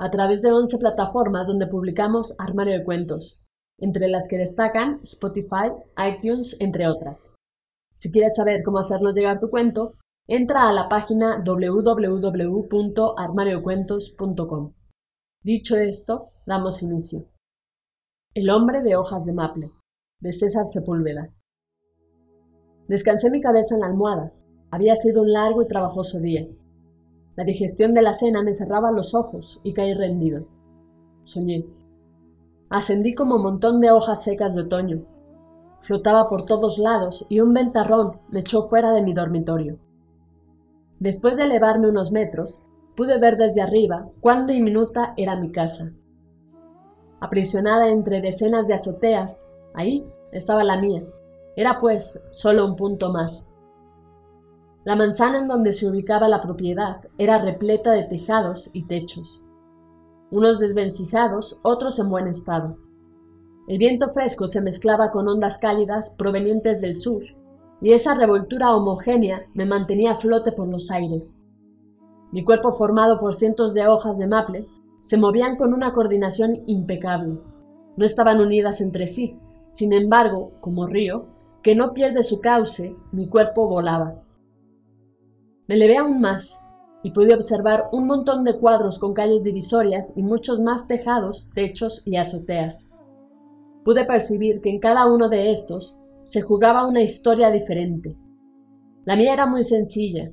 a través de 11 plataformas donde publicamos Armario de Cuentos, entre las que destacan Spotify, iTunes, entre otras. Si quieres saber cómo hacernos llegar tu cuento, entra a la página www.armariocuentos.com. Dicho esto, damos inicio. El hombre de hojas de maple, de César Sepúlveda. Descansé mi cabeza en la almohada. Había sido un largo y trabajoso día. La digestión de la cena me cerraba los ojos y caí rendido. Soñé. Ascendí como montón de hojas secas de otoño. Flotaba por todos lados y un ventarrón me echó fuera de mi dormitorio. Después de elevarme unos metros, pude ver desde arriba cuán diminuta era mi casa. Aprisionada entre decenas de azoteas, ahí estaba la mía. Era pues solo un punto más. La manzana en donde se ubicaba la propiedad era repleta de tejados y techos, unos desvencijados, otros en buen estado. El viento fresco se mezclaba con ondas cálidas provenientes del sur, y esa revoltura homogénea me mantenía a flote por los aires. Mi cuerpo formado por cientos de hojas de maple se movían con una coordinación impecable. No estaban unidas entre sí, sin embargo, como río, que no pierde su cauce, mi cuerpo volaba. Me levé aún más y pude observar un montón de cuadros con calles divisorias y muchos más tejados, techos y azoteas. Pude percibir que en cada uno de estos se jugaba una historia diferente. La mía era muy sencilla.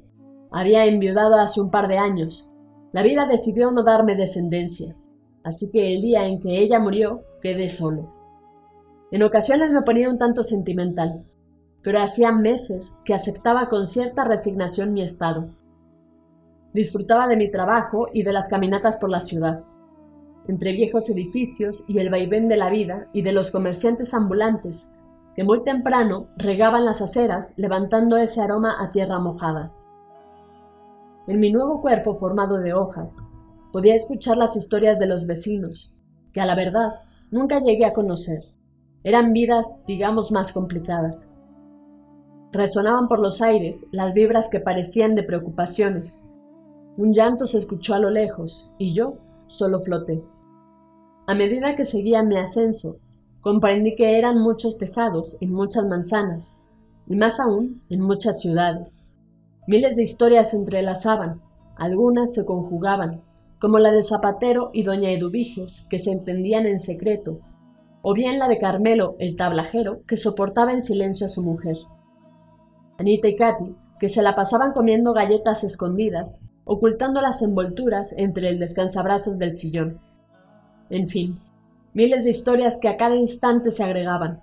Había enviudado hace un par de años. La vida decidió no darme descendencia, así que el día en que ella murió quedé solo. En ocasiones me ponía un tanto sentimental, pero hacía meses que aceptaba con cierta resignación mi estado. Disfrutaba de mi trabajo y de las caminatas por la ciudad, entre viejos edificios y el vaivén de la vida y de los comerciantes ambulantes que muy temprano regaban las aceras levantando ese aroma a tierra mojada. En mi nuevo cuerpo formado de hojas, podía escuchar las historias de los vecinos, que a la verdad nunca llegué a conocer. Eran vidas, digamos, más complicadas. Resonaban por los aires las vibras que parecían de preocupaciones. Un llanto se escuchó a lo lejos y yo solo floté. A medida que seguía mi ascenso, comprendí que eran muchos tejados en muchas manzanas, y más aún en muchas ciudades. Miles de historias se entrelazaban, algunas se conjugaban, como la del zapatero y doña Eduviges, que se entendían en secreto, o bien la de Carmelo, el tablajero, que soportaba en silencio a su mujer. Anita y Katy, que se la pasaban comiendo galletas escondidas, ocultando las envolturas entre el descansabrazos del sillón. En fin, miles de historias que a cada instante se agregaban.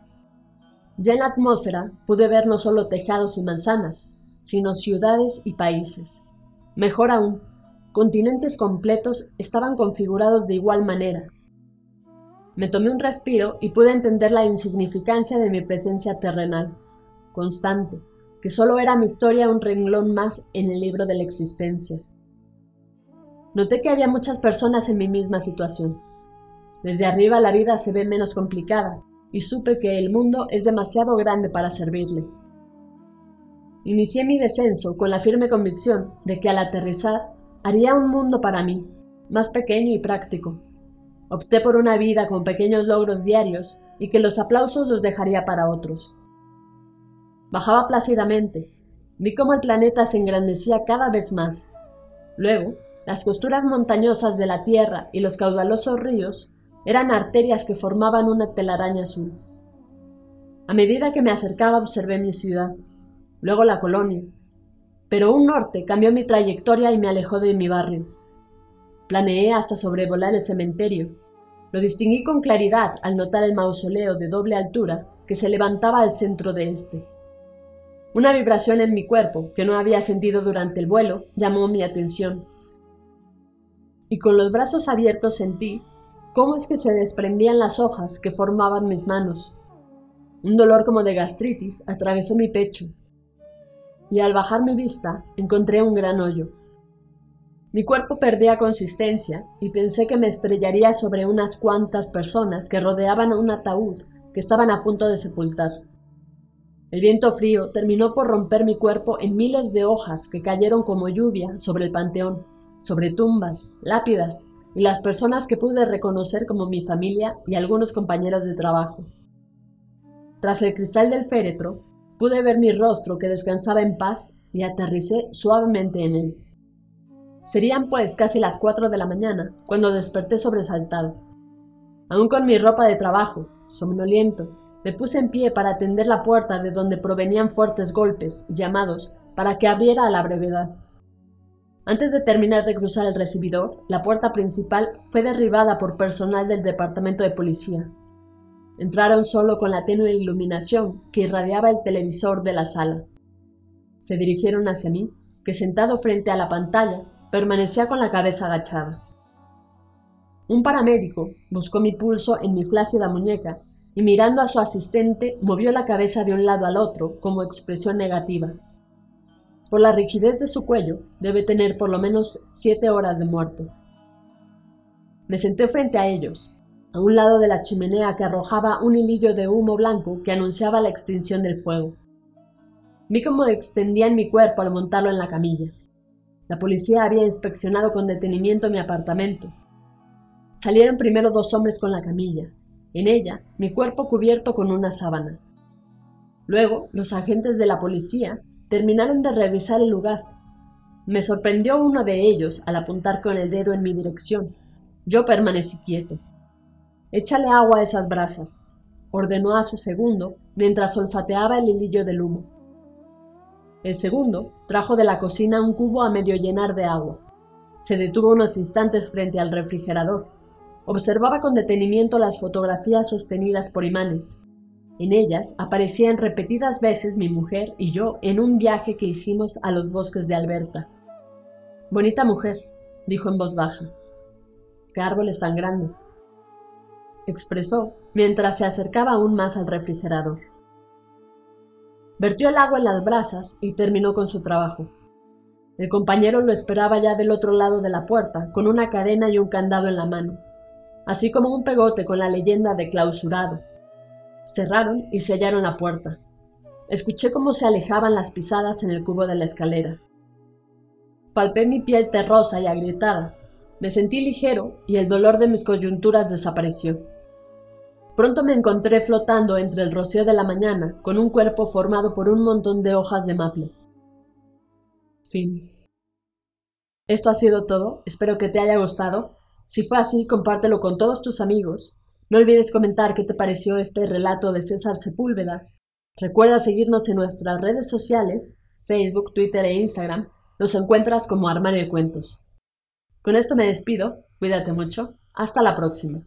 Ya en la atmósfera pude ver no solo tejados y manzanas, sino ciudades y países. Mejor aún, continentes completos estaban configurados de igual manera. Me tomé un respiro y pude entender la insignificancia de mi presencia terrenal, constante, que solo era mi historia un renglón más en el libro de la existencia. Noté que había muchas personas en mi misma situación. Desde arriba la vida se ve menos complicada, y supe que el mundo es demasiado grande para servirle. Inicié mi descenso con la firme convicción de que al aterrizar haría un mundo para mí, más pequeño y práctico. Opté por una vida con pequeños logros diarios y que los aplausos los dejaría para otros. Bajaba plácidamente. Vi cómo el planeta se engrandecía cada vez más. Luego, las costuras montañosas de la tierra y los caudalosos ríos eran arterias que formaban una telaraña azul. A medida que me acercaba observé mi ciudad, luego la colonia, pero un norte cambió mi trayectoria y me alejó de mi barrio. Planeé hasta sobrevolar el cementerio. Lo distinguí con claridad al notar el mausoleo de doble altura que se levantaba al centro de este. Una vibración en mi cuerpo, que no había sentido durante el vuelo, llamó mi atención. Y con los brazos abiertos sentí cómo es que se desprendían las hojas que formaban mis manos. Un dolor como de gastritis atravesó mi pecho, y al bajar mi vista encontré un gran hoyo. Mi cuerpo perdía consistencia y pensé que me estrellaría sobre unas cuantas personas que rodeaban un ataúd que estaban a punto de sepultar. El viento frío terminó por romper mi cuerpo en miles de hojas que cayeron como lluvia sobre el panteón, sobre tumbas, lápidas y las personas que pude reconocer como mi familia y algunos compañeros de trabajo. Tras el cristal del féretro, pude ver mi rostro que descansaba en paz y aterricé suavemente en él. Serían pues casi las cuatro de la mañana cuando desperté sobresaltado. Aún con mi ropa de trabajo, somnoliento, me puse en pie para atender la puerta de donde provenían fuertes golpes y llamados para que abriera a la brevedad. Antes de terminar de cruzar el recibidor, la puerta principal fue derribada por personal del departamento de policía. Entraron solo con la tenue iluminación que irradiaba el televisor de la sala. Se dirigieron hacia mí, que sentado frente a la pantalla permanecía con la cabeza agachada. Un paramédico buscó mi pulso en mi flácida muñeca y mirando a su asistente movió la cabeza de un lado al otro como expresión negativa. Por la rigidez de su cuello, debe tener por lo menos siete horas de muerto. Me senté frente a ellos, a un lado de la chimenea que arrojaba un hilillo de humo blanco que anunciaba la extinción del fuego. Vi cómo extendían mi cuerpo al montarlo en la camilla. La policía había inspeccionado con detenimiento mi apartamento. Salieron primero dos hombres con la camilla, en ella mi cuerpo cubierto con una sábana. Luego, los agentes de la policía terminaron de revisar el lugar. Me sorprendió uno de ellos al apuntar con el dedo en mi dirección. Yo permanecí quieto. Échale agua a esas brasas, ordenó a su segundo mientras olfateaba el hilillo del humo. El segundo trajo de la cocina un cubo a medio llenar de agua. Se detuvo unos instantes frente al refrigerador Observaba con detenimiento las fotografías sostenidas por imanes. En ellas aparecían repetidas veces mi mujer y yo en un viaje que hicimos a los bosques de Alberta. Bonita mujer, dijo en voz baja. Qué árboles tan grandes, expresó mientras se acercaba aún más al refrigerador. Vertió el agua en las brasas y terminó con su trabajo. El compañero lo esperaba ya del otro lado de la puerta, con una cadena y un candado en la mano así como un pegote con la leyenda de clausurado. Cerraron y sellaron la puerta. Escuché cómo se alejaban las pisadas en el cubo de la escalera. Palpé mi piel terrosa y agrietada. Me sentí ligero y el dolor de mis coyunturas desapareció. Pronto me encontré flotando entre el rocío de la mañana con un cuerpo formado por un montón de hojas de maple. Fin. Esto ha sido todo. Espero que te haya gustado. Si fue así, compártelo con todos tus amigos. No olvides comentar qué te pareció este relato de César Sepúlveda. Recuerda seguirnos en nuestras redes sociales, Facebook, Twitter e Instagram. Nos encuentras como Armario de Cuentos. Con esto me despido. Cuídate mucho. Hasta la próxima.